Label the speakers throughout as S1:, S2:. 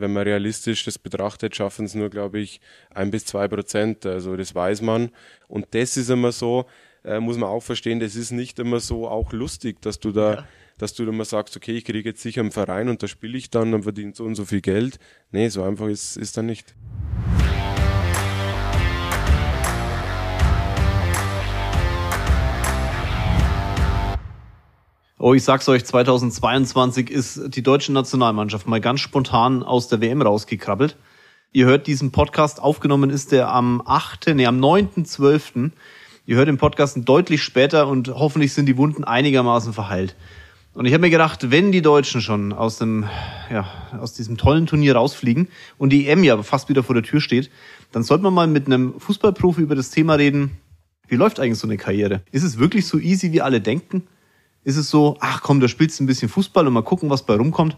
S1: wenn man realistisch das betrachtet, schaffen es nur, glaube ich, ein bis zwei Prozent. Also das weiß man. Und das ist immer so, äh, muss man auch verstehen, das ist nicht immer so auch lustig, dass du da, ja. dass du immer sagst, okay, ich kriege jetzt sicher einen Verein und da spiele ich dann und verdiene so und so viel Geld. Nee, so einfach ist, ist dann nicht.
S2: Oh, ich sag's euch, 2022 ist die deutsche Nationalmannschaft mal ganz spontan aus der WM rausgekrabbelt. Ihr hört diesen Podcast, aufgenommen ist der am 8., nee, am 9.12. Ihr hört den Podcast deutlich später und hoffentlich sind die Wunden einigermaßen verheilt. Und ich habe mir gedacht, wenn die Deutschen schon aus dem, ja, aus diesem tollen Turnier rausfliegen und die EM ja fast wieder vor der Tür steht, dann sollte man mal mit einem Fußballprofi über das Thema reden. Wie läuft eigentlich so eine Karriere? Ist es wirklich so easy, wie alle denken? Ist es so, ach komm, da spielst du ein bisschen Fußball und mal gucken, was bei rumkommt.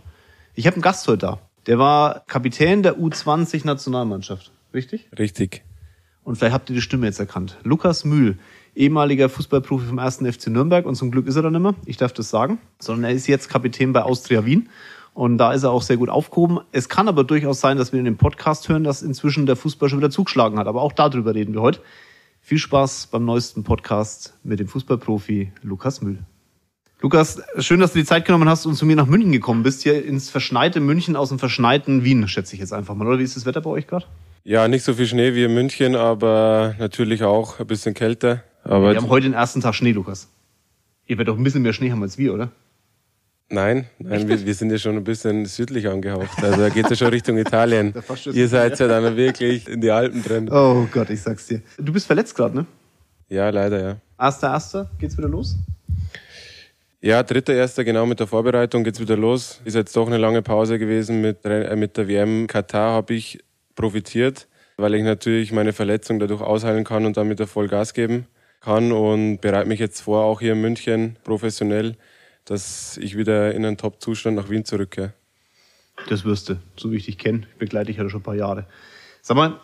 S2: Ich habe einen Gast heute da. Der war Kapitän der U20-Nationalmannschaft. Richtig?
S1: Richtig.
S2: Und vielleicht habt ihr die Stimme jetzt erkannt. Lukas Mühl, ehemaliger Fußballprofi vom 1. FC Nürnberg und zum Glück ist er dann immer, ich darf das sagen, sondern er ist jetzt Kapitän bei Austria Wien und da ist er auch sehr gut aufgehoben. Es kann aber durchaus sein, dass wir in dem Podcast hören, dass inzwischen der Fußball schon wieder zugeschlagen hat, aber auch darüber reden wir heute. Viel Spaß beim neuesten Podcast mit dem Fußballprofi Lukas Mühl. Lukas, schön, dass du die Zeit genommen hast und zu mir nach München gekommen bist. Hier ins verschneite München aus dem verschneiten Wien, schätze ich jetzt einfach mal. Oder wie ist das Wetter bei euch gerade?
S1: Ja, nicht so viel Schnee wie in München, aber natürlich auch ein bisschen kälter. Aber
S2: wir haben heute den ersten Tag Schnee, Lukas. Ihr werdet doch ein bisschen mehr Schnee haben als wir, oder?
S1: Nein, nein, wir, wir, sind ja schon ein bisschen südlich angehaucht. Also da geht es ja schon Richtung Italien. Ihr seid ja dann wirklich in die Alpen drin.
S2: Oh Gott, ich sag's dir. Du bist verletzt gerade, ne?
S1: Ja, leider, ja.
S2: Erster, erster, geht's wieder los?
S1: Ja, dritter, erster, genau mit der Vorbereitung geht's wieder los. Ist jetzt doch eine lange Pause gewesen mit, äh, mit der WM. Katar habe ich profitiert, weil ich natürlich meine Verletzung dadurch ausheilen kann und damit voll Gas geben kann und bereite mich jetzt vor, auch hier in München professionell, dass ich wieder in einen Top-Zustand nach Wien zurückkehre.
S2: Das wirst du, so wie ich dich kenne. Ich begleite dich ja schon ein paar Jahre. Sag mal,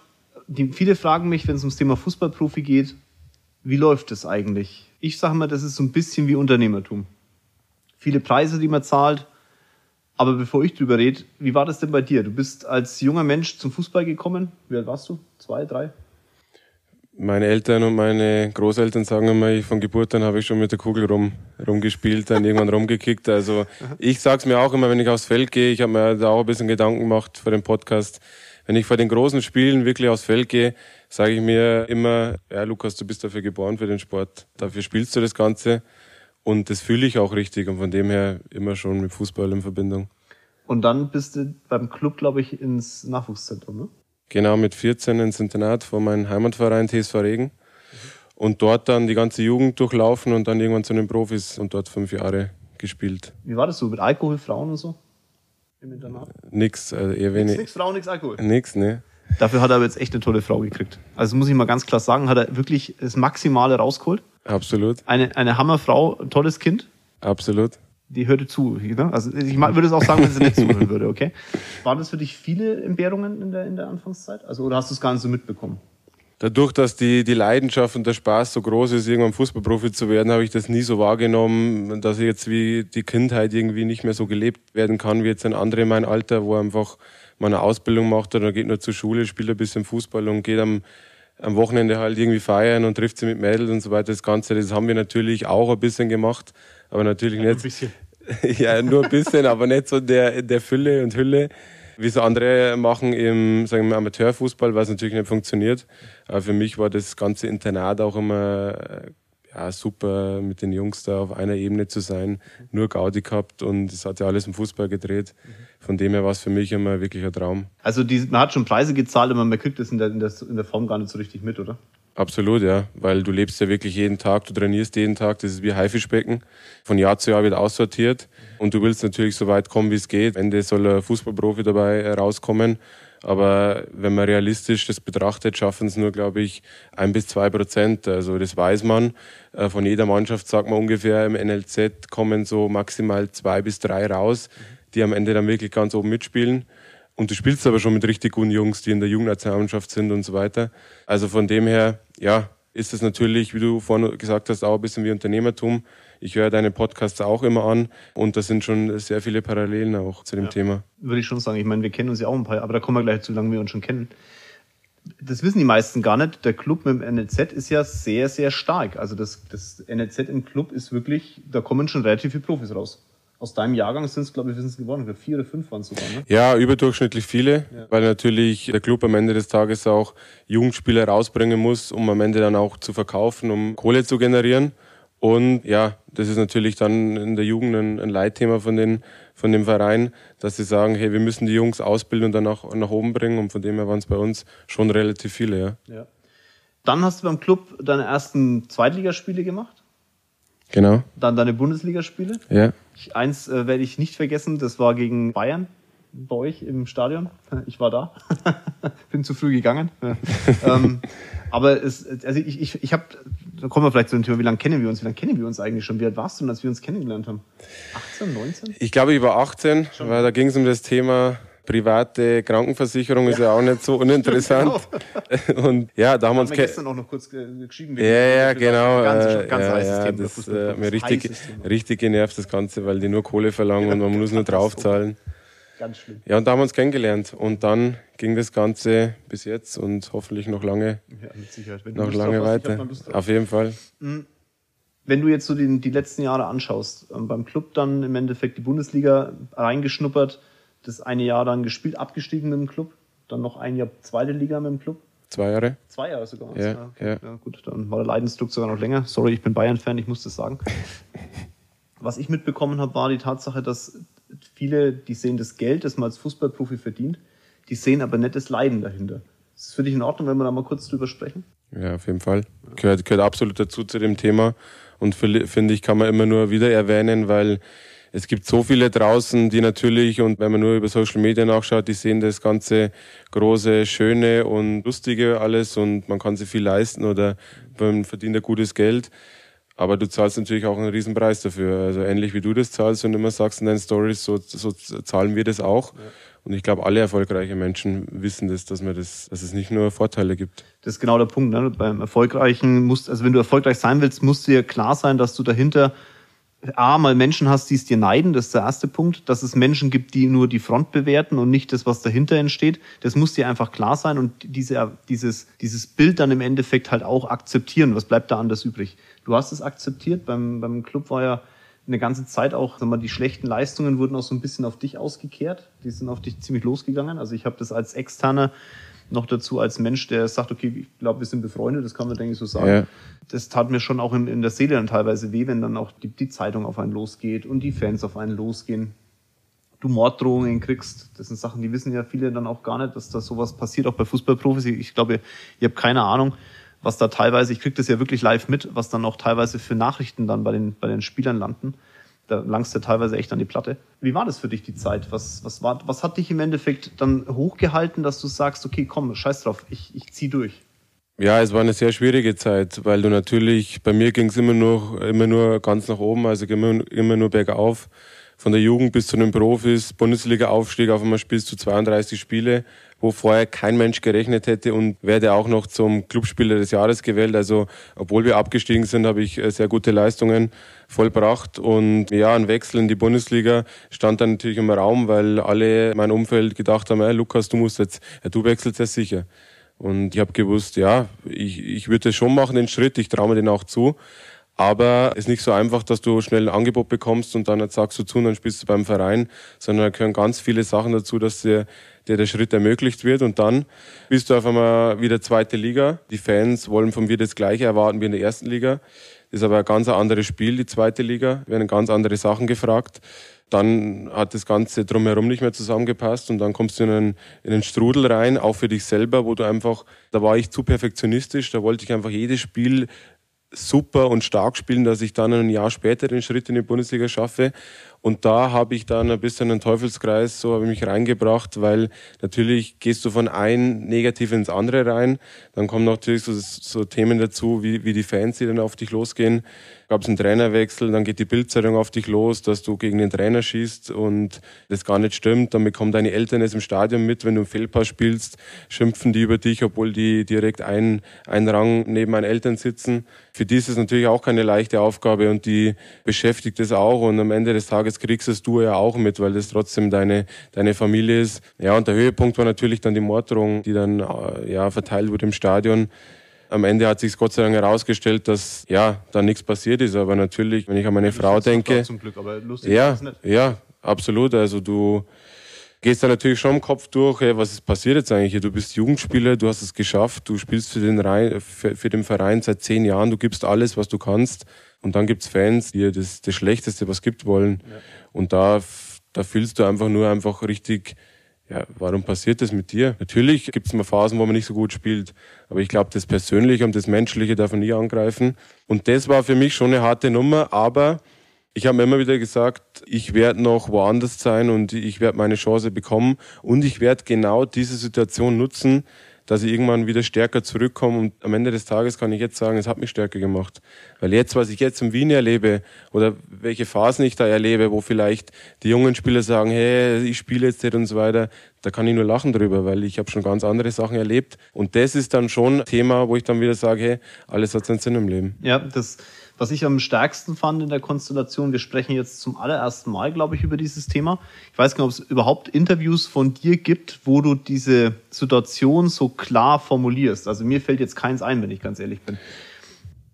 S2: die, viele fragen mich, wenn es ums Thema Fußballprofi geht, wie läuft es eigentlich? Ich sage mal, das ist so ein bisschen wie Unternehmertum viele Preise, die man zahlt. Aber bevor ich drüber rede, wie war das denn bei dir? Du bist als junger Mensch zum Fußball gekommen. Wie alt warst du? Zwei, drei?
S1: Meine Eltern und meine Großeltern sagen immer, von Geburt an habe ich schon mit der Kugel rum, rumgespielt, dann irgendwann rumgekickt. Also ich sage es mir auch immer, wenn ich aufs Feld gehe, ich habe mir da auch ein bisschen Gedanken gemacht vor dem Podcast. Wenn ich vor den großen Spielen wirklich aufs Feld gehe, sage ich mir immer, ja Lukas, du bist dafür geboren für den Sport. Dafür spielst du das Ganze. Und das fühle ich auch richtig und von dem her immer schon mit Fußball in Verbindung.
S2: Und dann bist du beim Club, glaube ich, ins Nachwuchszentrum, ne?
S1: Genau, mit 14 ins Internat von meinem Heimatverein TSV Regen. Und dort dann die ganze Jugend durchlaufen und dann irgendwann zu den Profis und dort fünf Jahre gespielt.
S2: Wie war das so mit Alkohol, Frauen und so?
S1: Im Internat? Nix, also eher wenig.
S2: Nix, Frauen, nix Alkohol?
S1: Nix, ne.
S2: Dafür hat er aber jetzt echt eine tolle Frau gekriegt. Also muss ich mal ganz klar sagen, hat er wirklich das Maximale rausgeholt.
S1: Absolut.
S2: Eine, eine Hammerfrau, tolles Kind.
S1: Absolut.
S2: Die hörte zu. Ne? Also ich würde es auch sagen, wenn sie nicht zuhören würde, okay? Waren das für dich viele Entbehrungen in der, in der Anfangszeit? Also, oder hast du es gar nicht so mitbekommen?
S1: Dadurch, dass die, die Leidenschaft und der Spaß so groß ist, irgendwann Fußballprofi zu werden, habe ich das nie so wahrgenommen, dass ich jetzt wie die Kindheit irgendwie nicht mehr so gelebt werden kann, wie jetzt ein anderer in meinem Alter, wo einfach mal eine Ausbildung macht oder geht nur zur Schule, spielt ein bisschen Fußball und geht am am Wochenende halt irgendwie feiern und trifft sie mit Mädels und so weiter. Das Ganze, das haben wir natürlich auch ein bisschen gemacht, aber natürlich ja, nicht. Ein bisschen. ja, nur ein bisschen, aber nicht so der, der Fülle und Hülle, wie es andere machen im sagen wir, Amateurfußball, was natürlich nicht funktioniert. Aber für mich war das ganze Internat auch immer ja, super, mit den Jungs da auf einer Ebene zu sein. Nur Gaudi gehabt und es hat ja alles im Fußball gedreht. Von dem her war es für mich immer wirklich ein Traum.
S2: Also die, man hat schon Preise gezahlt, aber man kriegt das in der, in, der, in der Form gar nicht so richtig mit, oder?
S1: Absolut, ja, weil du lebst ja wirklich jeden Tag, du trainierst jeden Tag, das ist wie Haifischbecken. Von Jahr zu Jahr wird aussortiert und du willst natürlich so weit kommen, wie es geht. Am Ende soll ein Fußballprofi dabei rauskommen aber wenn man realistisch das betrachtet, schaffen es nur, glaube ich, ein bis zwei Prozent. Also das weiß man. Äh, von jeder Mannschaft sagt man ungefähr im NLZ kommen so maximal zwei bis drei raus, die am Ende dann wirklich ganz oben mitspielen. Und du spielst aber schon mit richtig guten Jungs, die in der Jugendnationalmannschaft sind und so weiter. Also von dem her, ja, ist es natürlich, wie du vorhin gesagt hast, auch ein bisschen wie Unternehmertum. Ich höre deine Podcasts auch immer an und da sind schon sehr viele Parallelen auch zu dem ja, Thema.
S2: Würde ich schon sagen. Ich meine, wir kennen uns ja auch ein paar, aber da kommen wir gleich zu, lange wir uns schon kennen. Das wissen die meisten gar nicht. Der Club mit dem NLZ ist ja sehr, sehr stark. Also das, das NLZ im Club ist wirklich, da kommen schon relativ viele Profis raus aus deinem Jahrgang sind es, glaube ich, wir sind es geworden. Vier oder fünf waren es sogar, ne?
S1: Ja, überdurchschnittlich viele, ja. weil natürlich der Club am Ende des Tages auch Jugendspieler rausbringen muss, um am Ende dann auch zu verkaufen, um Kohle zu generieren. Und ja, das ist natürlich dann in der Jugend ein, ein Leitthema von, den, von dem Verein, dass sie sagen, hey, wir müssen die Jungs ausbilden und dann auch nach oben bringen. Und von dem her waren es bei uns schon relativ viele, ja. ja.
S2: Dann hast du beim Club deine ersten Zweitligaspiele gemacht?
S1: Genau.
S2: Dann deine Bundesligaspiele.
S1: Ja.
S2: Ich, eins äh, werde ich nicht vergessen, das war gegen Bayern bei euch im Stadion. Ich war da. Bin zu früh gegangen. ähm, aber es, also ich, ich, ich habe, da kommen wir vielleicht zu dem Thema, wie lange kennen wir uns? Wie lange kennen wir uns eigentlich schon? Wie alt warst du denn, als wir uns kennengelernt haben? 18, 19?
S1: Ich glaube, ich war 18, schon. weil da ging es um das Thema private Krankenversicherung ja. ist ja auch nicht so uninteressant. genau. Und ja, da haben wir uns
S2: gestern auch noch kurz geschrieben.
S1: Ja, ja, genau. Ganz, äh, ganz ja, heißes ja, Thema. Das äh, mir richtig, richtig genervt, das Ganze, weil die nur Kohle verlangen und man muss nur draufzahlen. Ganz schlimm. Ja, und da haben wir uns kennengelernt. Und dann ging das Ganze bis jetzt und hoffentlich noch lange, ja, mit Sicherheit. Wenn noch lange weiter. Auf jeden Fall.
S2: Mhm. Wenn du jetzt so die, die letzten Jahre anschaust, ähm, beim Club dann im Endeffekt die Bundesliga reingeschnuppert, das eine Jahr dann gespielt, abgestiegen mit dem Club, dann noch ein Jahr zweite Liga mit dem Club.
S1: Zwei Jahre?
S2: Zwei Jahre sogar.
S1: Ja, ja, okay. ja.
S2: ja gut, dann war der Leidensdruck sogar noch länger. Sorry, ich bin Bayern-Fan, ich muss das sagen. Was ich mitbekommen habe, war die Tatsache, dass viele, die sehen das Geld, das man als Fußballprofi verdient, die sehen aber nicht das Leiden dahinter. Ist es für dich in Ordnung, wenn wir da mal kurz drüber sprechen?
S1: Ja, auf jeden Fall. Gehört, gehört absolut dazu zu dem Thema. Und finde ich, kann man immer nur wieder erwähnen, weil es gibt so viele draußen, die natürlich, und wenn man nur über Social Media nachschaut, die sehen das ganze große, schöne und lustige alles und man kann sich viel leisten oder man verdient ein gutes Geld. Aber du zahlst natürlich auch einen riesen Preis dafür. Also ähnlich wie du das zahlst und immer sagst in deinen Stories, so, so zahlen wir das auch. Ja. Und ich glaube, alle erfolgreiche Menschen wissen das, dass man das, dass es nicht nur Vorteile gibt.
S2: Das ist genau der Punkt. Ne? Beim Erfolgreichen musst, also wenn du erfolgreich sein willst, musst dir klar sein, dass du dahinter A, mal Menschen hast, die es dir neiden, das ist der erste Punkt, dass es Menschen gibt, die nur die Front bewerten und nicht das, was dahinter entsteht. Das muss dir einfach klar sein und diese, dieses, dieses Bild dann im Endeffekt halt auch akzeptieren. Was bleibt da anders übrig? Du hast es akzeptiert, beim, beim Club war ja eine ganze Zeit auch, sag mal, die schlechten Leistungen wurden auch so ein bisschen auf dich ausgekehrt. Die sind auf dich ziemlich losgegangen. Also ich habe das als externer noch dazu als Mensch, der sagt, okay, ich glaube, wir sind befreundet, das kann man, denke ich, so sagen. Ja. Das tat mir schon auch in, in der Seele dann teilweise weh, wenn dann auch die, die Zeitung auf einen losgeht und die Fans auf einen losgehen. Du Morddrohungen kriegst, das sind Sachen, die wissen ja viele dann auch gar nicht, dass da sowas passiert, auch bei Fußballprofis. Ich glaube, ihr, ihr habt keine Ahnung, was da teilweise, ich krieg das ja wirklich live mit, was dann auch teilweise für Nachrichten dann bei den, bei den Spielern landen da langst du teilweise echt an die Platte. Wie war das für dich die Zeit? Was, was, war, was hat dich im Endeffekt dann hochgehalten, dass du sagst, okay, komm, scheiß drauf, ich, ich zieh durch?
S1: Ja, es war eine sehr schwierige Zeit, weil du natürlich, bei mir ging es immer nur, immer nur ganz nach oben, also immer, immer nur bergauf. Von der Jugend bis zu den Profis, Bundesliga-Aufstieg, auf einmal spielst du 32 Spiele, wo vorher kein Mensch gerechnet hätte und werde auch noch zum Clubspieler des Jahres gewählt. Also, obwohl wir abgestiegen sind, habe ich äh, sehr gute Leistungen vollbracht. Und ja, ein Wechsel in die Bundesliga stand dann natürlich im Raum, weil alle in meinem Umfeld gedacht haben, hey, Lukas, du musst jetzt, ja, du wechselst ja sicher. Und ich habe gewusst, ja, ich, ich würde schon machen, den Schritt, ich traue mir den auch zu. Aber es ist nicht so einfach, dass du schnell ein Angebot bekommst und dann sagst du zu und dann spielst du beim Verein, sondern da gehören ganz viele Sachen dazu, dass dir, dir der Schritt ermöglicht wird und dann bist du auf einmal wieder zweite Liga. Die Fans wollen von mir das Gleiche erwarten wie in der ersten Liga. Das ist aber ein ganz anderes Spiel, die zweite Liga. Wir werden ganz andere Sachen gefragt. Dann hat das Ganze drumherum nicht mehr zusammengepasst und dann kommst du in einen, in einen Strudel rein, auch für dich selber, wo du einfach, da war ich zu perfektionistisch, da wollte ich einfach jedes Spiel super und stark spielen, dass ich dann ein Jahr später den Schritt in die Bundesliga schaffe. Und da habe ich dann ein bisschen einen Teufelskreis, so habe ich mich reingebracht, weil natürlich gehst du von ein Negativ ins andere rein. Dann kommen natürlich so, so Themen dazu, wie, wie die Fans, die dann auf dich losgehen gab es einen Trainerwechsel, dann geht die Bildzeitung auf dich los, dass du gegen den Trainer schießt und das gar nicht stimmt. Dann bekommen deine Eltern es im Stadion mit, wenn du im Fehlpass spielst, schimpfen die über dich, obwohl die direkt ein, ein Rang neben meinen Eltern sitzen. Für die ist es natürlich auch keine leichte Aufgabe und die beschäftigt es auch und am Ende des Tages kriegst es du ja auch mit, weil das trotzdem deine, deine Familie ist. Ja, und der Höhepunkt war natürlich dann die Morddrohung, die dann äh, ja, verteilt wurde im Stadion. Am Ende hat sich Gott sei Dank herausgestellt, dass ja da nichts passiert ist. Aber natürlich, wenn ich an meine Frau denke,
S2: zum Glück, aber lustig
S1: ja, ist nicht. ja, absolut. Also du gehst da natürlich schon im Kopf durch, hey, was ist passiert jetzt eigentlich hier? Du bist Jugendspieler, du hast es geschafft, du spielst für den, Rhein, für, für den Verein seit zehn Jahren, du gibst alles, was du kannst. Und dann gibt's Fans, die das, das Schlechteste, was gibt wollen. Ja. Und da, da fühlst du einfach nur einfach richtig ja, warum passiert das mit dir? Natürlich gibt es mal Phasen, wo man nicht so gut spielt, aber ich glaube, das Persönliche und das Menschliche darf man nie angreifen. Und das war für mich schon eine harte Nummer, aber ich habe immer wieder gesagt, ich werde noch woanders sein und ich werde meine Chance bekommen und ich werde genau diese Situation nutzen, dass ich irgendwann wieder stärker zurückkomme. Und am Ende des Tages kann ich jetzt sagen, es hat mich stärker gemacht. Weil jetzt, was ich jetzt in Wien erlebe oder welche Phasen ich da erlebe, wo vielleicht die jungen Spieler sagen, hey, ich spiele jetzt nicht und so weiter, da kann ich nur lachen drüber, weil ich habe schon ganz andere Sachen erlebt. Und das ist dann schon ein Thema, wo ich dann wieder sage, hey, alles hat seinen Sinn im Leben.
S2: Ja, das was ich am stärksten fand in der Konstellation, wir sprechen jetzt zum allerersten Mal, glaube ich, über dieses Thema. Ich weiß gar nicht, ob es überhaupt Interviews von dir gibt, wo du diese Situation so klar formulierst. Also mir fällt jetzt keins ein, wenn ich ganz ehrlich bin.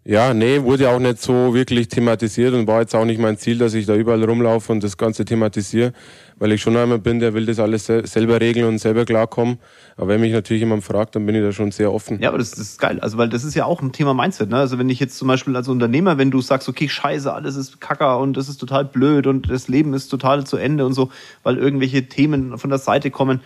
S1: Ja, nee, wurde auch nicht so wirklich thematisiert und war jetzt auch nicht mein Ziel, dass ich da überall rumlaufe und das Ganze thematisiere, weil ich schon einmal bin, der will das alles selber regeln und selber klarkommen. Aber wenn mich natürlich jemand fragt, dann bin ich da schon sehr offen.
S2: Ja, aber das, das ist geil. Also, weil das ist ja auch ein Thema Mindset. Ne? Also, wenn ich jetzt zum Beispiel als Unternehmer, wenn du sagst, okay, scheiße, alles ist kacker und das ist total blöd und das Leben ist total zu Ende und so, weil irgendwelche Themen von der Seite kommen,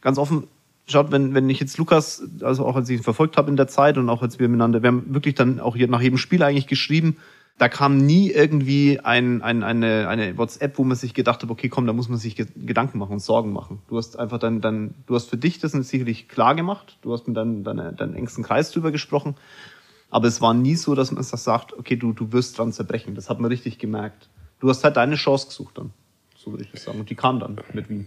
S2: ganz offen, schaut, wenn, wenn ich jetzt Lukas, also auch als ich ihn verfolgt habe in der Zeit und auch als wir miteinander, wir haben wirklich dann auch hier nach jedem Spiel eigentlich geschrieben, da kam nie irgendwie ein, ein, eine, eine WhatsApp, wo man sich gedacht hat, okay, komm, da muss man sich Gedanken machen und Sorgen machen. Du hast einfach dann, dann du hast für dich das sicherlich klar gemacht, du hast mit deinem, deinem, deinem engsten Kreis drüber gesprochen, aber es war nie so, dass man das sagt, okay, du, du wirst dran zerbrechen. Das hat man richtig gemerkt. Du hast halt deine Chance gesucht dann, so würde ich das sagen. Und die kam dann mit Wien.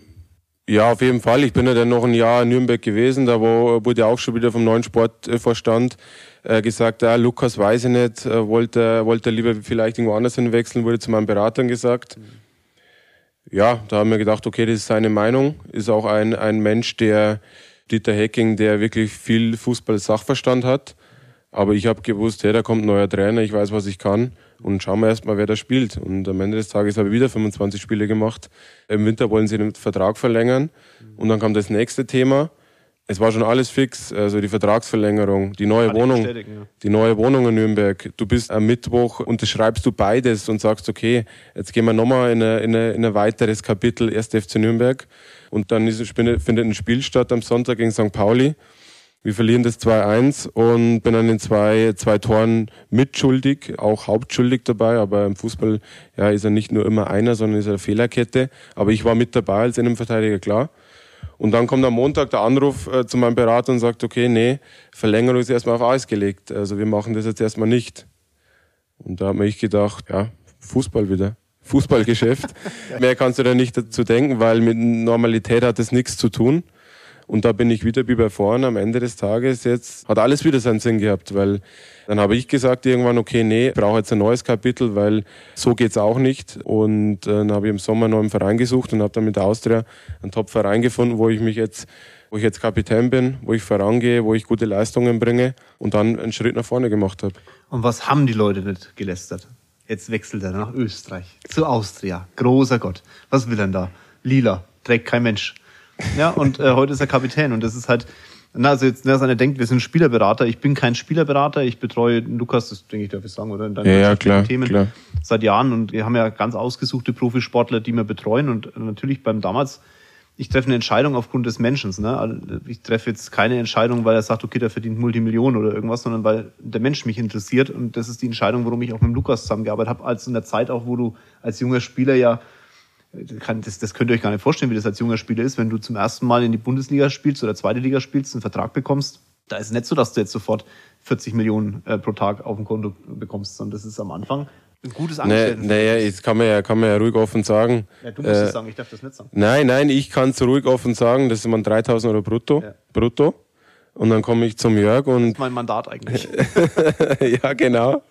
S1: Ja, auf jeden Fall. Ich bin ja dann noch ein Jahr in Nürnberg gewesen. Da wurde auch schon wieder vom neuen Sportvorstand äh, gesagt, ja, Lukas weiß ich nicht, äh, wollte, wollte lieber vielleicht irgendwo anders hinwechseln, wurde zu meinen Beratern gesagt. Ja, da haben wir gedacht, okay, das ist seine Meinung. Ist auch ein, ein Mensch, der, Dieter Hecking, der wirklich viel Fußball-Sachverstand hat. Aber ich habe gewusst, hey, da kommt ein neuer Trainer, ich weiß, was ich kann. Und schauen wir erstmal, wer da spielt. Und am Ende des Tages habe ich wieder 25 Spiele gemacht. Im Winter wollen sie den Vertrag verlängern. Und dann kam das nächste Thema. Es war schon alles fix, also die Vertragsverlängerung, die neue Wohnung, ja. die neue Wohnung in Nürnberg. Du bist am Mittwoch unterschreibst du beides und sagst, okay, jetzt gehen wir nochmal in, in, in ein weiteres Kapitel, 1. FC Nürnberg. Und dann ist, findet ein Spiel statt am Sonntag gegen St. Pauli. Wir verlieren das 2-1 und bin an den zwei, zwei Toren mitschuldig, auch hauptschuldig dabei. Aber im Fußball ja, ist er nicht nur immer einer, sondern ist er eine Fehlerkette. Aber ich war mit dabei als Innenverteidiger, klar. Und dann kommt am Montag der Anruf äh, zu meinem Berater und sagt, okay, nee, Verlängerung ist erstmal auf Eis gelegt. Also wir machen das jetzt erstmal nicht. Und da habe ich gedacht, ja, Fußball wieder. Fußballgeschäft. Mehr kannst du da nicht dazu denken, weil mit Normalität hat das nichts zu tun. Und da bin ich wieder wie bei vorne. Am Ende des Tages jetzt hat alles wieder seinen Sinn gehabt, weil dann habe ich gesagt irgendwann, okay, nee, brauche jetzt ein neues Kapitel, weil so geht's auch nicht. Und äh, dann habe ich im Sommer einen neuen Verein gesucht und habe dann mit der Austria einen Top-Verein gefunden, wo ich mich jetzt wo ich jetzt Kapitän bin, wo ich vorangehe, wo ich gute Leistungen bringe und dann einen Schritt nach vorne gemacht habe.
S2: Und was haben die Leute nicht gelästert? Jetzt wechselt er nach Österreich, zu Austria. Großer Gott. Was will er da? Lila, trägt kein Mensch. Ja, und äh, heute ist er Kapitän und das ist halt, na, also jetzt, dass einer denkt, wir sind Spielerberater. Ich bin kein Spielerberater, ich betreue Lukas, das denke ich, darf ich sagen, oder? In
S1: ja, ja, klar, Themen klar.
S2: Seit Jahren und wir haben ja ganz ausgesuchte Profisportler, die wir betreuen und natürlich beim damals, ich treffe eine Entscheidung aufgrund des Menschen. Ne? Also, ich treffe jetzt keine Entscheidung, weil er sagt, okay, der verdient Multimillionen oder irgendwas, sondern weil der Mensch mich interessiert. Und das ist die Entscheidung, warum ich auch mit Lukas zusammengearbeitet habe, als in der Zeit auch, wo du als junger Spieler ja das, das könnt ihr euch gar nicht vorstellen, wie das als junger Spieler ist, wenn du zum ersten Mal in die Bundesliga spielst oder zweite Liga spielst, einen Vertrag bekommst. Da ist es nicht so, dass du jetzt sofort 40 Millionen äh, pro Tag auf dem Konto bekommst, sondern das ist am Anfang ein gutes
S1: Angestellten. Naja, nee, das kann man, ja, kann man ja ruhig offen sagen.
S2: Ja, du musst äh, es sagen, ich darf das nicht sagen.
S1: Nein, nein, ich kann es ruhig offen sagen, das sind 3000 Euro brutto. Ja. brutto. Und dann komme ich zum Jörg und. Das
S2: ist mein Mandat eigentlich.
S1: ja, genau.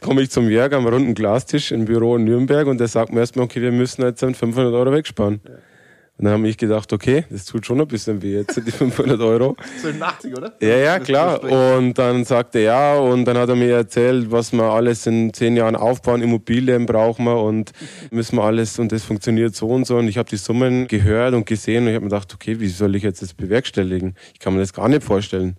S1: Komme ich zum Jörg am runden Glastisch im Büro in Nürnberg und der sagt mir erstmal, okay, wir müssen jetzt 500 Euro wegsparen. Ja. Und dann habe ich gedacht, okay, das tut schon ein bisschen weh jetzt, die 500 Euro.
S2: 85, oder?
S1: Ja, ja, klar. Und dann sagte er ja, und dann hat er mir erzählt, was wir alles in zehn Jahren aufbauen, Immobilien brauchen wir und müssen wir alles, und das funktioniert so und so. Und ich habe die Summen gehört und gesehen und ich habe mir gedacht, okay, wie soll ich jetzt das bewerkstelligen? Ich kann mir das gar nicht vorstellen.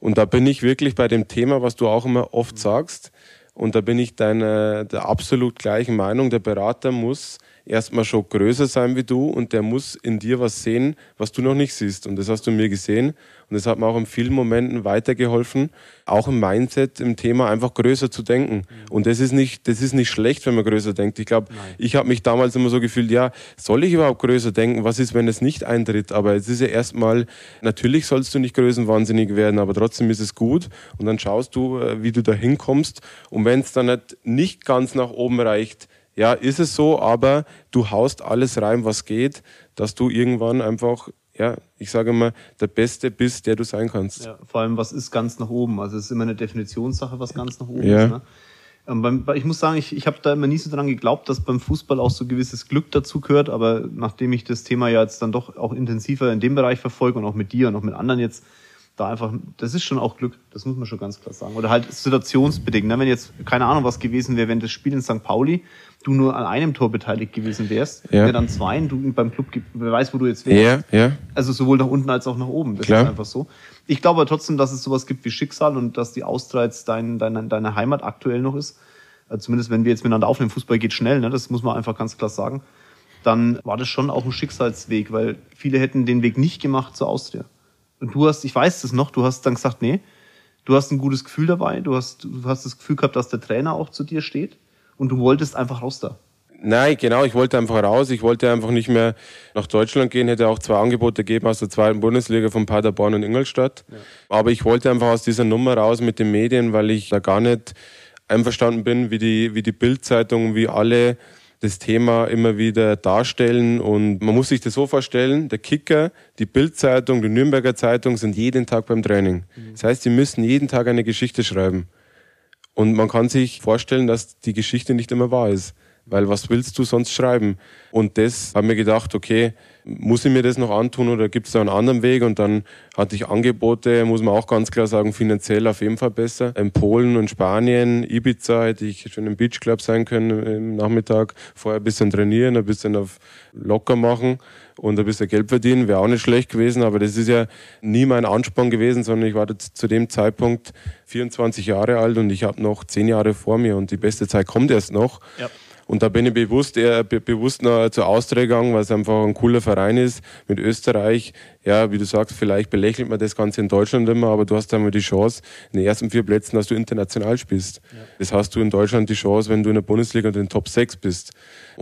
S1: Und da bin ich wirklich bei dem Thema, was du auch immer oft sagst, und da bin ich deiner der absolut gleichen Meinung, der Berater muss erstmal schon größer sein wie du und der muss in dir was sehen, was du noch nicht siehst. Und das hast du mir gesehen. Und das hat mir auch in vielen Momenten weitergeholfen, auch im Mindset, im Thema einfach größer zu denken. Und das ist nicht, das ist nicht schlecht, wenn man größer denkt. Ich glaube, ich habe mich damals immer so gefühlt, ja, soll ich überhaupt größer denken? Was ist, wenn es nicht eintritt? Aber es ist ja erstmal, natürlich sollst du nicht größenwahnsinnig werden, aber trotzdem ist es gut. Und dann schaust du, äh, wie du da hinkommst. Und wenn es dann nicht ganz nach oben reicht, ja, ist es so, aber du haust alles rein, was geht, dass du irgendwann einfach, ja, ich sage mal, der Beste bist, der du sein kannst.
S2: Ja, vor allem, was ist ganz nach oben? Also es ist immer eine Definitionssache, was ganz nach oben ja. ist. Ne? Ähm, ich muss sagen, ich, ich habe da immer nie so dran geglaubt, dass beim Fußball auch so gewisses Glück dazu gehört, aber nachdem ich das Thema ja jetzt dann doch auch intensiver in dem Bereich verfolge und auch mit dir und auch mit anderen jetzt, da einfach, das ist schon auch Glück, das muss man schon ganz klar sagen. Oder halt situationsbedingt. Ne? Wenn jetzt, keine Ahnung, was gewesen wäre, wenn das Spiel in St. Pauli du nur an einem Tor beteiligt gewesen wärst, ja. wäre dann zwei und du beim Club, wer weiß, wo du jetzt
S1: wärst. Ja, ja.
S2: Also sowohl nach unten als auch nach oben. Das Klar. ist einfach so. Ich glaube aber trotzdem, dass es sowas gibt wie Schicksal und dass die Austria jetzt dein, deine, deine Heimat aktuell noch ist. Also zumindest wenn wir jetzt miteinander aufnehmen, Fußball geht schnell, ne? das muss man einfach ganz klar sagen. Dann war das schon auch ein Schicksalsweg, weil viele hätten den Weg nicht gemacht zur Austria. Und du hast, ich weiß das noch, du hast dann gesagt, nee, du hast ein gutes Gefühl dabei, du hast, du hast das Gefühl gehabt, dass der Trainer auch zu dir steht und du wolltest einfach raus da.
S1: Nein, genau, ich wollte einfach raus. Ich wollte einfach nicht mehr nach Deutschland gehen. Hätte auch zwei Angebote gegeben aus der zweiten Bundesliga von Paderborn und Ingolstadt. Ja. Aber ich wollte einfach aus dieser Nummer raus mit den Medien, weil ich da gar nicht einverstanden bin, wie die, wie die Bildzeitung, wie alle das Thema immer wieder darstellen. Und man muss sich das so vorstellen, der Kicker, die Bildzeitung, die Nürnberger Zeitung sind jeden Tag beim Training. Mhm. Das heißt, sie müssen jeden Tag eine Geschichte schreiben. Und man kann sich vorstellen, dass die Geschichte nicht immer wahr ist. Weil was willst du sonst schreiben? Und das habe mir gedacht, okay, muss ich mir das noch antun oder gibt es da einen anderen Weg? Und dann hatte ich Angebote, muss man auch ganz klar sagen, finanziell auf jeden Fall besser. In Polen und Spanien, Ibiza hätte ich schon im Beachclub sein können im Nachmittag, vorher ein bisschen trainieren, ein bisschen auf locker machen und ein bisschen Geld verdienen, wäre auch nicht schlecht gewesen, aber das ist ja nie mein Ansporn gewesen, sondern ich war zu dem Zeitpunkt 24 Jahre alt und ich habe noch 10 Jahre vor mir und die beste Zeit kommt erst noch. Ja. Und da bin ich bewusst eher be bewusst noch zur Austria gegangen, weil es einfach ein cooler Verein ist mit Österreich. Ja, wie du sagst, vielleicht belächelt man das Ganze in Deutschland immer, aber du hast einmal die Chance, in den ersten vier Plätzen, dass du international spielst. Ja. Das hast du in Deutschland die Chance, wenn du in der Bundesliga in den Top 6 bist.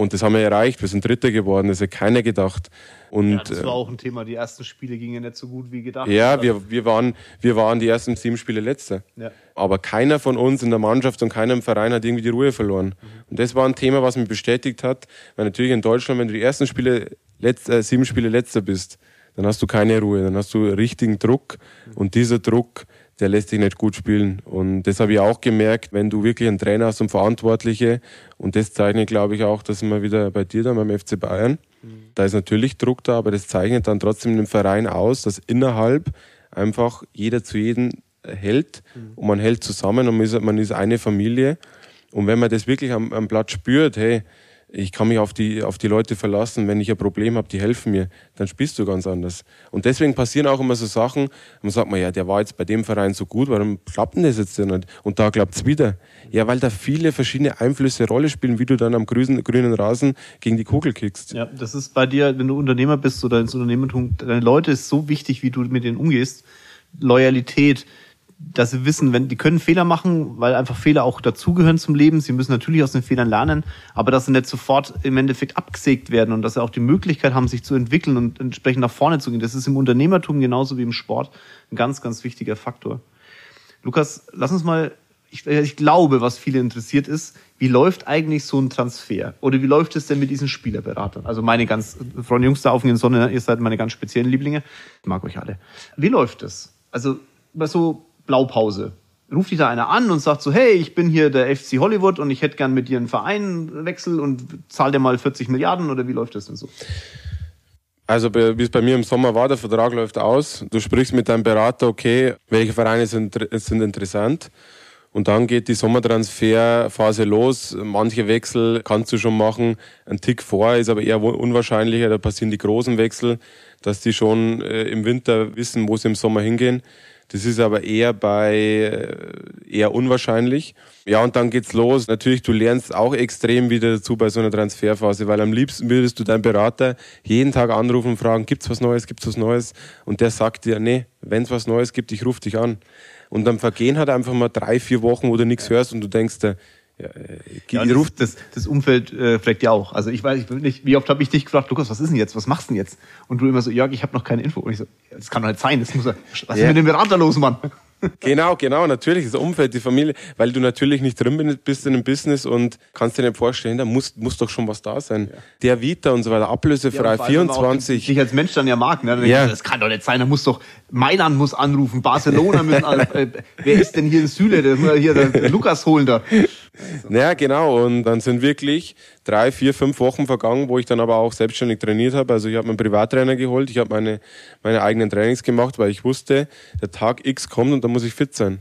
S1: Und das haben wir erreicht. Wir sind Dritter geworden. Das hätte keiner gedacht. Und, ja,
S2: das war äh, auch ein Thema. Die ersten Spiele gingen nicht so gut wie gedacht.
S1: Ja, wir, wir, waren, wir waren die ersten sieben Spiele Letzte. Ja. Aber keiner von uns in der Mannschaft und keiner im Verein hat irgendwie die Ruhe verloren. Mhm. Und das war ein Thema, was mich bestätigt hat. Weil natürlich in Deutschland, wenn du die ersten Spiele, letzt, äh, sieben Spiele Letzter bist, dann hast du keine Ruhe. Dann hast du richtigen Druck. Mhm. Und dieser Druck, der lässt sich nicht gut spielen. Und das habe ich auch gemerkt, wenn du wirklich einen Trainer hast und Verantwortliche. Und das zeichnet, glaube ich, auch, dass immer wieder bei dir dann beim FC Bayern da ist natürlich Druck da, aber das zeichnet dann trotzdem den Verein aus, dass innerhalb einfach jeder zu jedem hält mhm. und man hält zusammen und man ist, man ist eine Familie. Und wenn man das wirklich am, am Blatt spürt, hey, ich kann mich auf die, auf die Leute verlassen, wenn ich ein Problem habe, die helfen mir, dann spielst du ganz anders. Und deswegen passieren auch immer so Sachen, man sagt man, ja, der war jetzt bei dem Verein so gut, warum klappt denn das jetzt denn nicht? Und da klappt es wieder. Ja, weil da viele verschiedene Einflüsse Rolle spielen, wie du dann am grünen, grünen Rasen gegen die Kugel kickst.
S2: Ja, das ist bei dir, wenn du Unternehmer bist oder ins Unternehmertum, deine Leute ist so wichtig, wie du mit denen umgehst. Loyalität, dass sie wissen, wenn die können Fehler machen, weil einfach Fehler auch dazugehören zum Leben. Sie müssen natürlich aus den Fehlern lernen, aber dass sie nicht sofort im Endeffekt abgesägt werden und dass sie auch die Möglichkeit haben, sich zu entwickeln und entsprechend nach vorne zu gehen. Das ist im Unternehmertum genauso wie im Sport ein ganz, ganz wichtiger Faktor. Lukas, lass uns mal, ich, ich glaube, was viele interessiert ist, wie läuft eigentlich so ein Transfer? Oder wie läuft es denn mit diesen Spielerberatern? Also meine ganz, Freunde Jungs da auf in Sonne, ihr seid meine ganz speziellen Lieblinge. Ich mag euch alle. Wie läuft es? Also, so Blaupause. Ruft dich da einer an und sagt so, hey, ich bin hier der FC Hollywood und ich hätte gern mit dir einen Vereinwechsel und zahl dir mal 40 Milliarden oder wie läuft das denn so?
S1: Also wie es bei mir im Sommer war, der Vertrag läuft aus. Du sprichst mit deinem Berater, okay, welche Vereine sind, sind interessant. Und dann geht die Sommertransferphase los. Manche Wechsel kannst du schon machen. Ein Tick vor ist aber eher unwahrscheinlicher. Da passieren die großen Wechsel, dass die schon äh, im Winter wissen, wo sie im Sommer hingehen. Das ist aber eher bei äh, eher unwahrscheinlich. Ja, und dann geht's los. Natürlich, du lernst auch extrem wieder dazu bei so einer Transferphase, weil am liebsten würdest du deinen Berater jeden Tag anrufen und fragen, gibt's was Neues, gibt's was Neues? Und der sagt dir, nee, wenn's was Neues gibt, ich rufe dich an. Und dann vergehen halt einfach mal drei, vier Wochen, wo du nichts hörst und du denkst, ja,
S2: äh, ja, das, das, das Umfeld äh, fragt ja auch. Also ich weiß ich nicht, wie oft habe ich dich gefragt, Lukas, was ist denn jetzt? Was machst du denn jetzt? Und du immer so, Jörg, ich habe noch keine Info. Und ich so, das kann doch nicht sein. Das muss, was yeah. ist mit dem Berater los, Mann?
S1: Genau, genau, natürlich, das Umfeld, die Familie, weil du natürlich nicht drin bist in einem Business und kannst dir nicht vorstellen, da muss, muss doch schon was da sein. Ja. Der Vita und so weiter, ablösefrei, ja, 24.
S2: Ich als Mensch dann ja mag, ne? ja. Ich, das kann doch nicht sein, da muss doch, Mailand muss anrufen, Barcelona müssen, äh, wer ist denn hier in Süle, der muss hier der Lukas holen da.
S1: Also. Ja, genau, und dann sind wirklich drei, vier, fünf Wochen vergangen, wo ich dann aber auch selbstständig trainiert habe. Also ich habe meinen Privattrainer geholt, ich habe meine, meine eigenen Trainings gemacht, weil ich wusste, der Tag X kommt und da muss ich fit sein.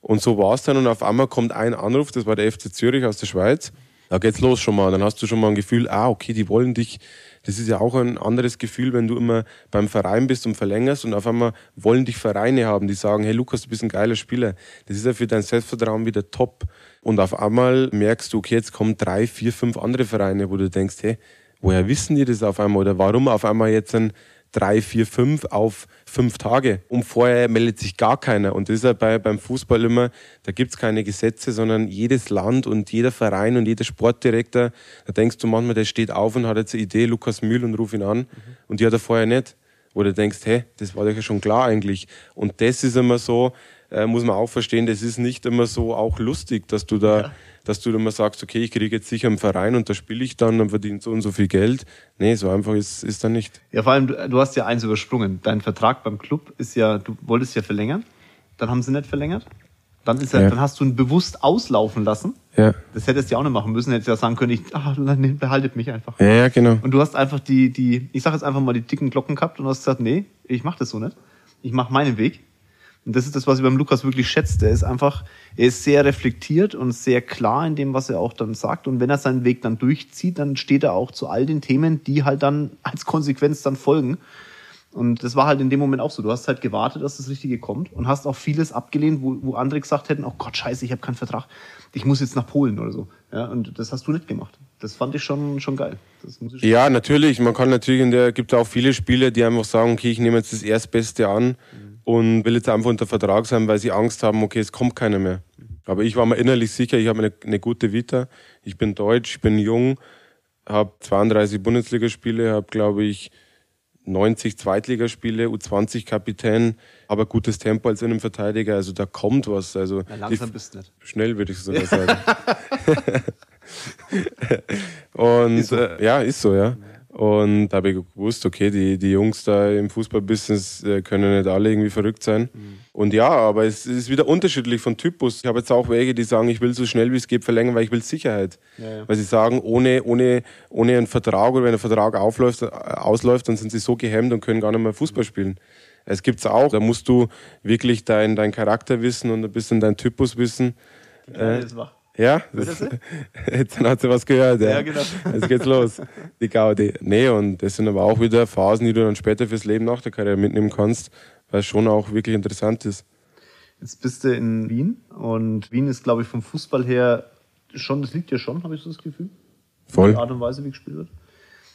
S1: Und so war es dann und auf einmal kommt ein Anruf, das war der FC Zürich aus der Schweiz. Da geht's los schon mal. Dann hast du schon mal ein Gefühl, ah, okay, die wollen dich. Das ist ja auch ein anderes Gefühl, wenn du immer beim Verein bist und verlängerst und auf einmal wollen dich Vereine haben, die sagen, hey Lukas, du bist ein geiler Spieler. Das ist ja für dein Selbstvertrauen wieder top. Und auf einmal merkst du, okay, jetzt kommen drei, vier, fünf andere Vereine, wo du denkst, hey, woher wissen die das auf einmal? Oder warum auf einmal jetzt ein drei, vier, fünf auf fünf Tage. Und vorher meldet sich gar keiner. Und das ist ja bei, beim Fußball immer, da gibt es keine Gesetze, sondern jedes Land und jeder Verein und jeder Sportdirektor, da denkst du manchmal, der steht auf und hat jetzt eine Idee, Lukas Mühl, und ruf ihn an. Mhm. Und die hat er vorher nicht. Wo du denkst, hä, das war doch ja schon klar eigentlich. Und das ist immer so, äh, muss man auch verstehen, das ist nicht immer so auch lustig, dass du da, ja. Dass du immer sagst, okay, ich kriege jetzt sicher einen Verein und da spiele ich dann und verdiene so und so viel Geld. Nee, so einfach ist, ist dann nicht.
S2: Ja, vor allem, du, du hast ja eins übersprungen. Dein Vertrag beim Club ist ja, du wolltest ja verlängern, dann haben sie nicht verlängert. Dann, ist er, ja. dann hast du ihn bewusst auslaufen lassen. Ja. Das hättest du ja auch nicht machen müssen. Hättest ja sagen können, ich, ach, behaltet mich einfach.
S1: Ja, ja, genau.
S2: Und du hast einfach die, die, ich sag jetzt einfach mal die dicken Glocken gehabt und hast gesagt, nee, ich mach das so nicht. Ich mach meinen Weg. Und das ist das, was ich beim Lukas wirklich schätze. Er ist einfach, er ist sehr reflektiert und sehr klar in dem, was er auch dann sagt. Und wenn er seinen Weg dann durchzieht, dann steht er auch zu all den Themen, die halt dann als Konsequenz dann folgen. Und das war halt in dem Moment auch so. Du hast halt gewartet, dass das Richtige kommt und hast auch vieles abgelehnt, wo, wo andere gesagt hätten, oh Gott, scheiße, ich habe keinen Vertrag. Ich muss jetzt nach Polen oder so. Ja, und das hast du nicht gemacht. Das fand ich schon, schon geil.
S1: Ja, natürlich. Man kann natürlich, in der gibt auch viele Spieler, die einfach sagen, okay, ich nehme jetzt das Erstbeste an. Mhm und will jetzt einfach unter Vertrag sein, weil sie Angst haben, okay, es kommt keiner mehr. Aber ich war mir innerlich sicher, ich habe eine, eine gute Vita. Ich bin deutsch, ich bin jung, habe 32 Bundesligaspiele, habe, glaube ich, 90 Zweitligaspiele, U20 Kapitän, aber gutes Tempo als Innenverteidiger, also da kommt was. Also
S2: Na, langsam bist du nicht.
S1: Schnell würde ich sogar sagen. Und so. Äh, ja, ist so, ja. Und da habe ich gewusst, okay, die, die Jungs da im Fußballbusiness äh, können nicht alle irgendwie verrückt sein. Mhm. Und ja, aber es ist wieder unterschiedlich von Typus. Ich habe jetzt auch welche, die sagen, ich will so schnell wie es geht verlängern, weil ich will Sicherheit. Ja, ja. Weil sie sagen, ohne, ohne, ohne einen Vertrag oder wenn ein Vertrag aufläuft, äh, ausläuft, dann sind sie so gehemmt und können gar nicht mehr Fußball spielen. Es gibt's auch. Da musst du wirklich deinen dein Charakter wissen und ein bisschen deinen Typus wissen.
S2: Äh,
S1: ja, das, jetzt hat sie was gehört. Ja, ja genau. Jetzt geht's los. Die Gaudi. Nee, und das sind aber auch wieder Phasen, die du dann später fürs Leben nach der Karriere mitnehmen kannst, weil es schon auch wirklich interessant ist.
S2: Jetzt bist du in Wien und Wien ist, glaube ich, vom Fußball her schon, das liegt ja schon, habe ich so das Gefühl.
S1: Voll.
S2: Die Art und Weise, wie gespielt wird.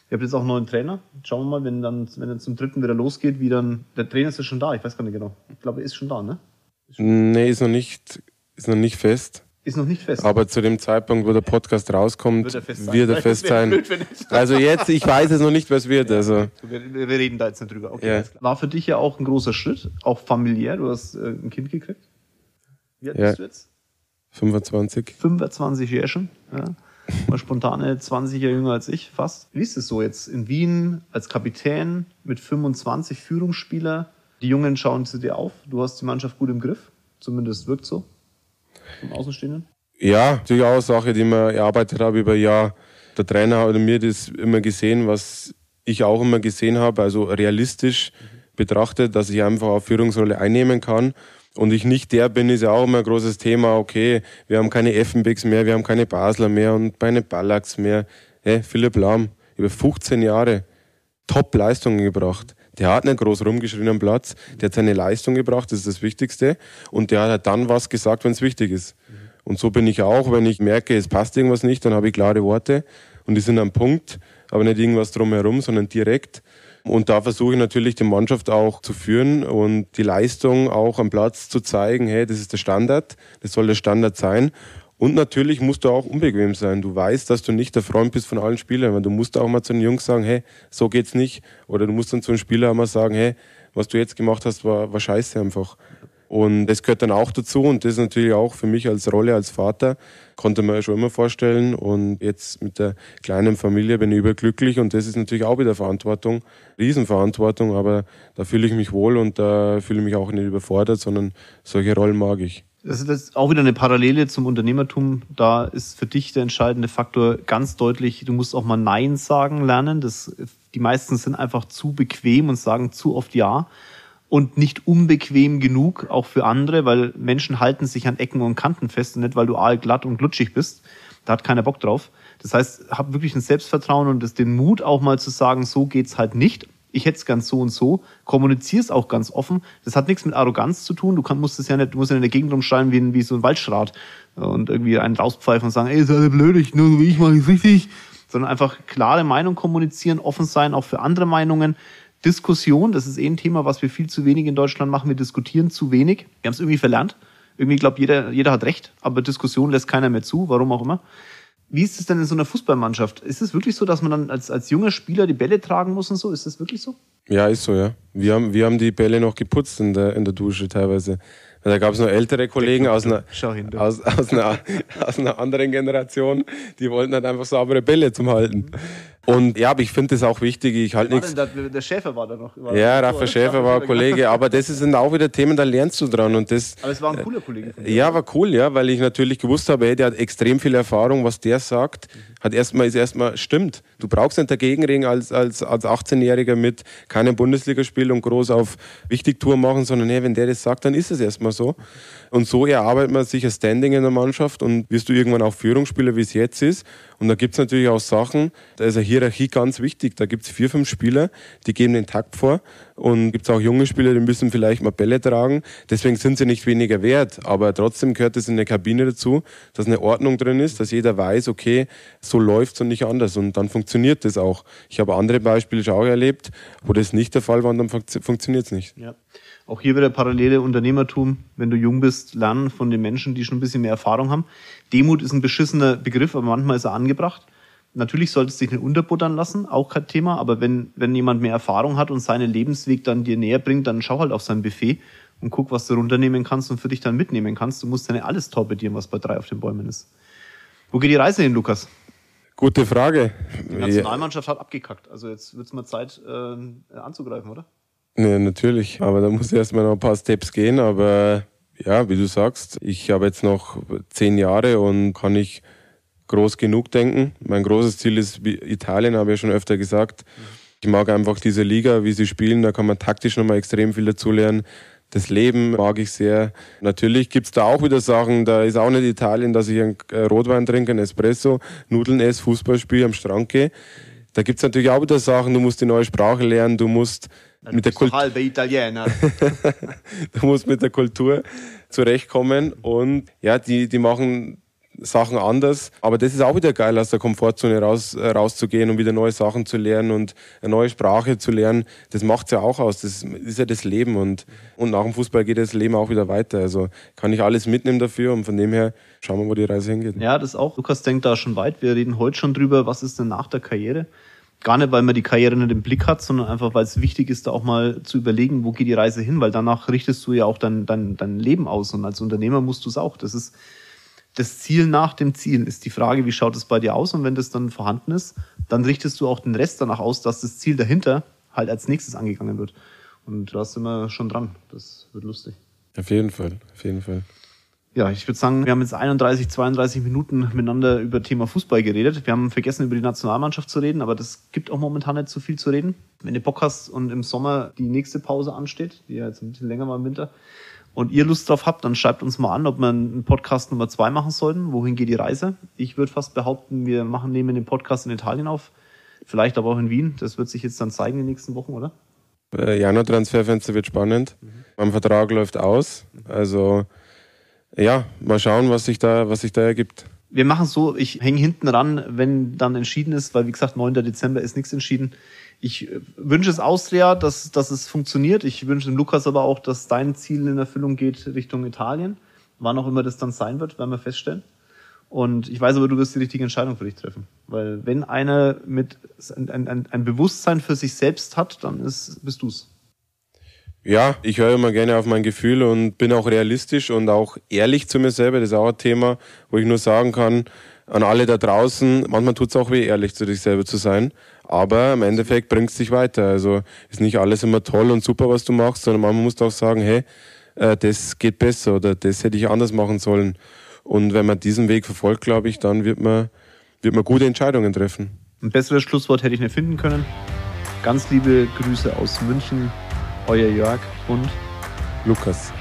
S2: Ihr habt jetzt auch einen neuen Trainer. Schauen wir mal, wenn dann, wenn dann zum dritten wieder losgeht, wie dann, der Trainer ist ja schon da, ich weiß gar nicht genau. Ich glaube, er ist schon da, ne?
S1: Nee, ist noch nicht, ist noch nicht fest.
S2: Ist noch nicht fest.
S1: Aber zu dem Zeitpunkt, wo der Podcast rauskommt,
S2: Wird er fest sein.
S1: er fest sein.
S2: blöd.
S1: Also jetzt, ich weiß es noch nicht, was wird. Also
S2: Wir, wir reden da jetzt nicht drüber. Okay,
S1: Ja.
S2: War für dich ja auch ein großer Schritt, auch familiär. Du hast äh, ein Kind gekriegt. Wie alt
S1: Ja.
S2: bist du jetzt?
S1: 25.
S2: 25 Jahre schon. Ja. Mal spontane 20 Jahre jünger als ich, fast. Wie ist es so jetzt in Wien als Kapitän mit 25 Führungsspieler? Die Jungen schauen zu dir auf. Du hast die Mannschaft gut im Griff. Zumindest wirkt so. Vom Außenstehenden.
S1: Ja, natürlich auch eine Sache, die man erarbeitet habe über Jahr. Der Trainer hat mir das immer gesehen, was ich auch immer gesehen habe, also realistisch betrachtet, dass ich einfach eine Führungsrolle einnehmen kann. Und ich nicht der bin, ist ja auch immer ein großes Thema. Okay, wir haben keine Effenbecks mehr, wir haben keine Basler mehr und keine Ballacks mehr. Hey, Philipp Lahm, über 15 Jahre Top-Leistungen gebracht. Der hat nicht groß rumgeschrien am Platz, der hat seine Leistung gebracht, das ist das Wichtigste. Und der hat dann was gesagt, wenn es wichtig ist. Und so bin ich auch, wenn ich merke, es passt irgendwas nicht, dann habe ich klare Worte und die sind am Punkt, aber nicht irgendwas drumherum, sondern direkt. Und da versuche ich natürlich die Mannschaft auch zu führen und die Leistung auch am Platz zu zeigen, hey, das ist der Standard, das soll der Standard sein. Und natürlich musst du auch unbequem sein. Du weißt, dass du nicht der Freund bist von allen Spielern, weil du musst auch mal zu den Jungs sagen, hey, so geht's nicht. Oder du musst dann zu einem Spieler auch mal sagen, hey, was du jetzt gemacht hast, war, war scheiße einfach. Und das gehört dann auch dazu und das ist natürlich auch für mich als Rolle als Vater, konnte man ja schon immer vorstellen. Und jetzt mit der kleinen Familie bin ich überglücklich und das ist natürlich auch wieder Verantwortung, Riesenverantwortung, aber da fühle ich mich wohl und da fühle ich mich auch nicht überfordert, sondern solche Rollen mag ich.
S2: Das ist auch wieder eine Parallele zum Unternehmertum. Da ist für dich der entscheidende Faktor ganz deutlich, du musst auch mal Nein sagen lernen. Das, die meisten sind einfach zu bequem und sagen zu oft Ja und nicht unbequem genug, auch für andere, weil Menschen halten sich an Ecken und Kanten fest und nicht, weil du allglatt und glutschig bist. Da hat keiner Bock drauf. Das heißt, hab wirklich ein Selbstvertrauen und das, den Mut auch mal zu sagen, so geht's halt nicht. Ich hätte es ganz so und so. Kommuniziere es auch ganz offen. Das hat nichts mit Arroganz zu tun. Du kann, musst es ja nicht, du musst ja in der Gegend rumschreien wie, wie so ein Waldschrat und irgendwie einen rauspfeifen und sagen, ey, ist alle blöd, ich, nur wie ich mache ich richtig. Sondern einfach klare Meinung kommunizieren, offen sein, auch für andere Meinungen. Diskussion, das ist eh ein Thema, was wir viel zu wenig in Deutschland machen. Wir diskutieren zu wenig. Wir haben es irgendwie verlernt. Irgendwie glaubt jeder, jeder hat recht, aber Diskussion lässt keiner mehr zu, warum auch immer. Wie ist es denn in so einer Fußballmannschaft? Ist es wirklich so, dass man dann als, als junger Spieler die Bälle tragen muss und so? Ist das wirklich so?
S1: Ja, ist so, ja. Wir haben, wir haben die Bälle noch geputzt in der, in der Dusche teilweise. Da gab es noch ältere Kollegen aus einer,
S2: hin,
S1: aus, aus, einer, aus einer anderen Generation, die wollten halt einfach saubere Bälle zum Halten. Und ja, aber ich finde das auch wichtig. Ich halte nichts.
S2: Der, der Schäfer war da noch. War
S1: Ja,
S2: oder?
S1: Schäfer war ein Kollege, aber das sind auch wieder Themen, da lernst du dran. Und das,
S2: Aber es war ein cooler Kollege. von dir.
S1: ja, war cool, ja, weil ich natürlich gewusst habe, hey, der hat extrem viel Erfahrung, was der sagt, hat erstmal, ist erstmal, stimmt. Du brauchst nicht dagegen ringen als, als, als 18-Jähriger mit keinem Bundesligaspiel und groß auf Wichtigtour machen, sondern hey, wenn der das sagt, dann ist es erstmal so. Und so erarbeitet man sich ein Standing in der Mannschaft und wirst du irgendwann auch Führungsspieler, wie es jetzt ist. Und da gibt's natürlich auch Sachen, da ist eine Hierarchie ganz wichtig. Da gibt's vier, fünf Spieler, die geben den Takt vor. Und gibt's auch junge Spieler, die müssen vielleicht mal Bälle tragen. Deswegen sind sie nicht weniger wert. Aber trotzdem gehört es in der Kabine dazu, dass eine Ordnung drin ist, dass jeder weiß, okay, so läuft's und nicht anders. Und dann funktioniert das auch. Ich habe andere Beispiele schon auch erlebt, wo das nicht der Fall war und dann funktio- funktioniert's nicht.
S2: Ja. Auch hier wieder parallele Unternehmertum. Wenn du jung bist, lernen von den Menschen, die schon ein bisschen mehr Erfahrung haben. Demut ist ein beschissener Begriff, aber manchmal ist er angebracht. Natürlich solltest du dich nicht unterbuttern lassen, auch kein Thema. Aber wenn, wenn jemand mehr Erfahrung hat und seinen Lebensweg dann dir näher bringt, dann schau halt auf sein Buffet und guck, was du runternehmen kannst und für dich dann mitnehmen kannst. Du musst ja nicht alles torpedieren, was bei drei auf den Bäumen ist. Wo geht die Reise hin, Lukas?
S1: Gute Frage.
S2: Die Nationalmannschaft hat abgekackt. Also jetzt wird's mal Zeit, äh, anzugreifen, oder?
S1: Ja, natürlich. Aber da muss erstmal noch ein paar Steps gehen. Aber ja, wie du sagst, ich habe jetzt noch zehn Jahre und kann ich groß genug denken. Mein großes Ziel ist Italien, habe ich ja schon öfter gesagt. Ich mag einfach diese Liga, wie sie spielen. Da kann man taktisch nochmal extrem viel dazulernen. Das Leben mag ich sehr. Natürlich gibt's da auch wieder Sachen, da ist auch nicht Italien, dass ich einen äh, Rotwein trinke, einen Espresso, Nudeln esse, Fußball spiele, am Strand gehe. Da gibt's natürlich auch wieder Sachen, du musst die neue Sprache lernen, du musst mit der Kultur
S2: halbe Italiener.
S1: du musst mit der Kultur zurechtkommen und ja, die, die machen Sachen anders. Aber das ist auch wieder geil, aus der Komfortzone raus, äh, rauszugehen und wieder neue Sachen zu lernen und eine neue Sprache zu lernen. Das macht's ja auch aus. Das ist ja das Leben und, und nach dem Fußball geht das Leben auch wieder weiter. Also kann ich alles mitnehmen dafür und von dem her schauen wir, wo die Reise hingeht.
S2: Ja, das auch. Lukas denkt da schon weit. Wir reden heute schon drüber, was ist denn nach der Karriere? Gar nicht, weil man die Karriere nicht im Blick hat, sondern einfach, weil es wichtig ist, da auch mal zu überlegen, wo geht die Reise hin, weil danach richtest du ja auch dein, dein, dein Leben aus und als Unternehmer musst du es auch. Das ist das Ziel nach dem Ziel, ist die Frage, wie schaut es bei dir aus und wenn das dann vorhanden ist, dann richtest du auch den Rest danach aus, dass das Ziel dahinter halt als nächstes angegangen wird. Und da sind wir schon dran. Das wird lustig.
S1: Auf jeden Fall, auf jeden Fall.
S2: Ja, ich würde sagen, wir haben jetzt 31, 32 Minuten miteinander über Thema Fußball geredet. Wir haben vergessen, über die Nationalmannschaft zu reden, aber das gibt auch momentan nicht so viel zu reden. Wenn ihr Bock hast und im Sommer die nächste Pause ansteht, die ja jetzt ein bisschen länger war im Winter, und ihr Lust drauf habt, dann schreibt uns mal an, ob wir einen Podcast Nummer zwei machen sollten. Wohin geht die Reise? Ich würde fast behaupten, wir machen, nehmen den Podcast in Italien auf. Vielleicht aber auch in Wien. Das wird sich jetzt dann zeigen in den nächsten Wochen, oder?
S1: Äh, Januar-Transferfenster wird spannend. Mhm. Mein Vertrag läuft aus. Also ja, mal schauen, was sich da, was sich da ergibt.
S2: Wir machen so, ich hänge hinten ran, wenn dann entschieden ist, weil wie gesagt, 9. Dezember ist nichts entschieden. Ich äh, wünsche es Austria, dass, dass es funktioniert. Ich wünsche dem Lukas aber auch, dass dein Ziel in Erfüllung geht Richtung Italien. Wann auch immer das dann sein wird, werden wir feststellen. Und ich weiß aber, du wirst die richtige Entscheidung für dich treffen. Weil wenn einer mit ein, ein, ein Bewusstsein für sich selbst hat, dann ist, bist du's.
S1: Ja, ich höre immer gerne auf mein Gefühl und bin auch realistisch und auch ehrlich zu mir selber. Das ist auch ein Thema, wo ich nur sagen kann, an alle da draußen, manchmal tut es auch weh, ehrlich zu dich selber zu sein. Aber im Endeffekt bringt es dich weiter. Also ist nicht alles immer toll und super, was du machst, sondern manchmal musst du auch sagen, hey, äh, das geht besser oder das hätte ich anders machen sollen. Und wenn man diesen Weg verfolgt, glaube ich, dann wird man, wird man gute Entscheidungen treffen.
S2: Ein besseres Schlusswort hätte ich nicht finden können. Ganz liebe Grüße aus München euer Jörg und
S1: Lukas.